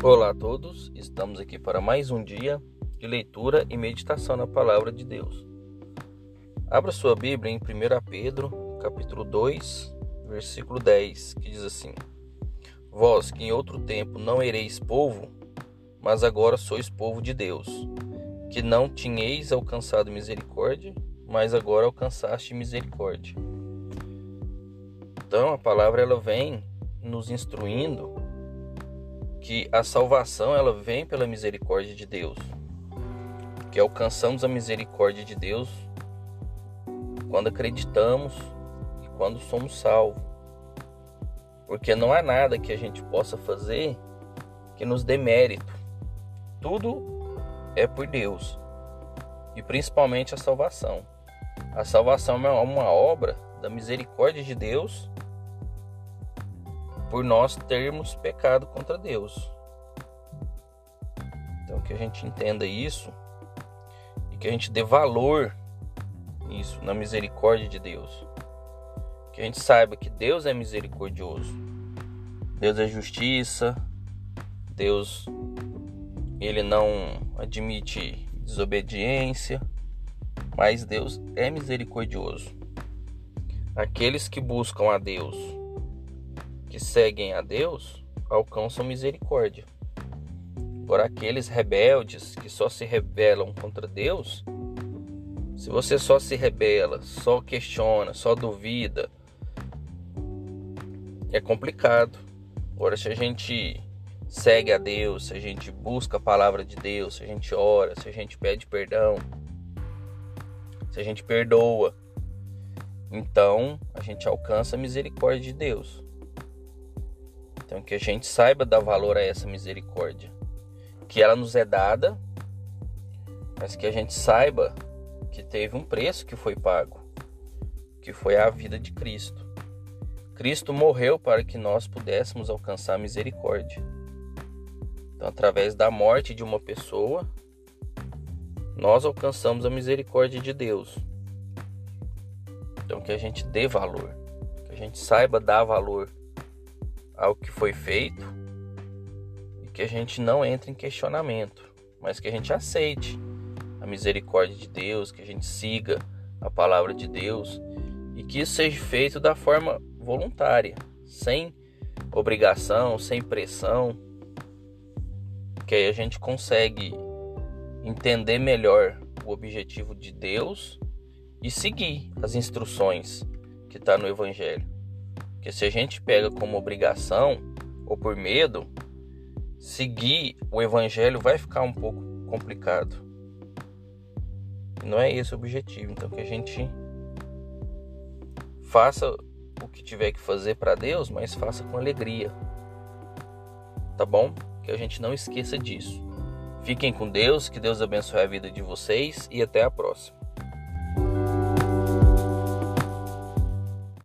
Olá a todos, estamos aqui para mais um dia de leitura e meditação na palavra de Deus. Abra sua Bíblia em 1 Pedro, capítulo 2, versículo 10, que diz assim: Vós que em outro tempo não ereis povo, mas agora sois povo de Deus, que não tinhais alcançado misericórdia, mas agora alcançaste misericórdia. Então a palavra ela vem nos instruindo que a salvação ela vem pela misericórdia de Deus, que alcançamos a misericórdia de Deus quando acreditamos e quando somos salvos. Porque não há nada que a gente possa fazer que nos dê mérito. Tudo é por Deus. E principalmente a salvação. A salvação é uma obra da misericórdia de Deus por nós termos pecado contra Deus. Então que a gente entenda isso e que a gente dê valor nisso, na misericórdia de Deus. Que a gente saiba que Deus é misericordioso. Deus é justiça. Deus ele não admite desobediência, mas Deus é misericordioso. Aqueles que buscam a Deus que seguem a Deus alcançam misericórdia. Por aqueles rebeldes que só se rebelam contra Deus, se você só se rebela, só questiona, só duvida, é complicado. Agora, se a gente segue a Deus, se a gente busca a palavra de Deus, se a gente ora, se a gente pede perdão, se a gente perdoa, então a gente alcança a misericórdia de Deus. Então que a gente saiba dar valor a essa misericórdia, que ela nos é dada, mas que a gente saiba que teve um preço que foi pago, que foi a vida de Cristo. Cristo morreu para que nós pudéssemos alcançar a misericórdia. Então, através da morte de uma pessoa, nós alcançamos a misericórdia de Deus. Então, que a gente dê valor, que a gente saiba dar valor ao que foi feito e que a gente não entre em questionamento, mas que a gente aceite a misericórdia de Deus, que a gente siga a palavra de Deus e que isso seja feito da forma voluntária, sem obrigação, sem pressão, que aí a gente consegue entender melhor o objetivo de Deus e seguir as instruções que está no Evangelho. Porque se a gente pega como obrigação ou por medo, seguir o evangelho vai ficar um pouco complicado. Não é esse o objetivo. Então que a gente faça o que tiver que fazer para Deus, mas faça com alegria. Tá bom? Que a gente não esqueça disso. Fiquem com Deus, que Deus abençoe a vida de vocês e até a próxima.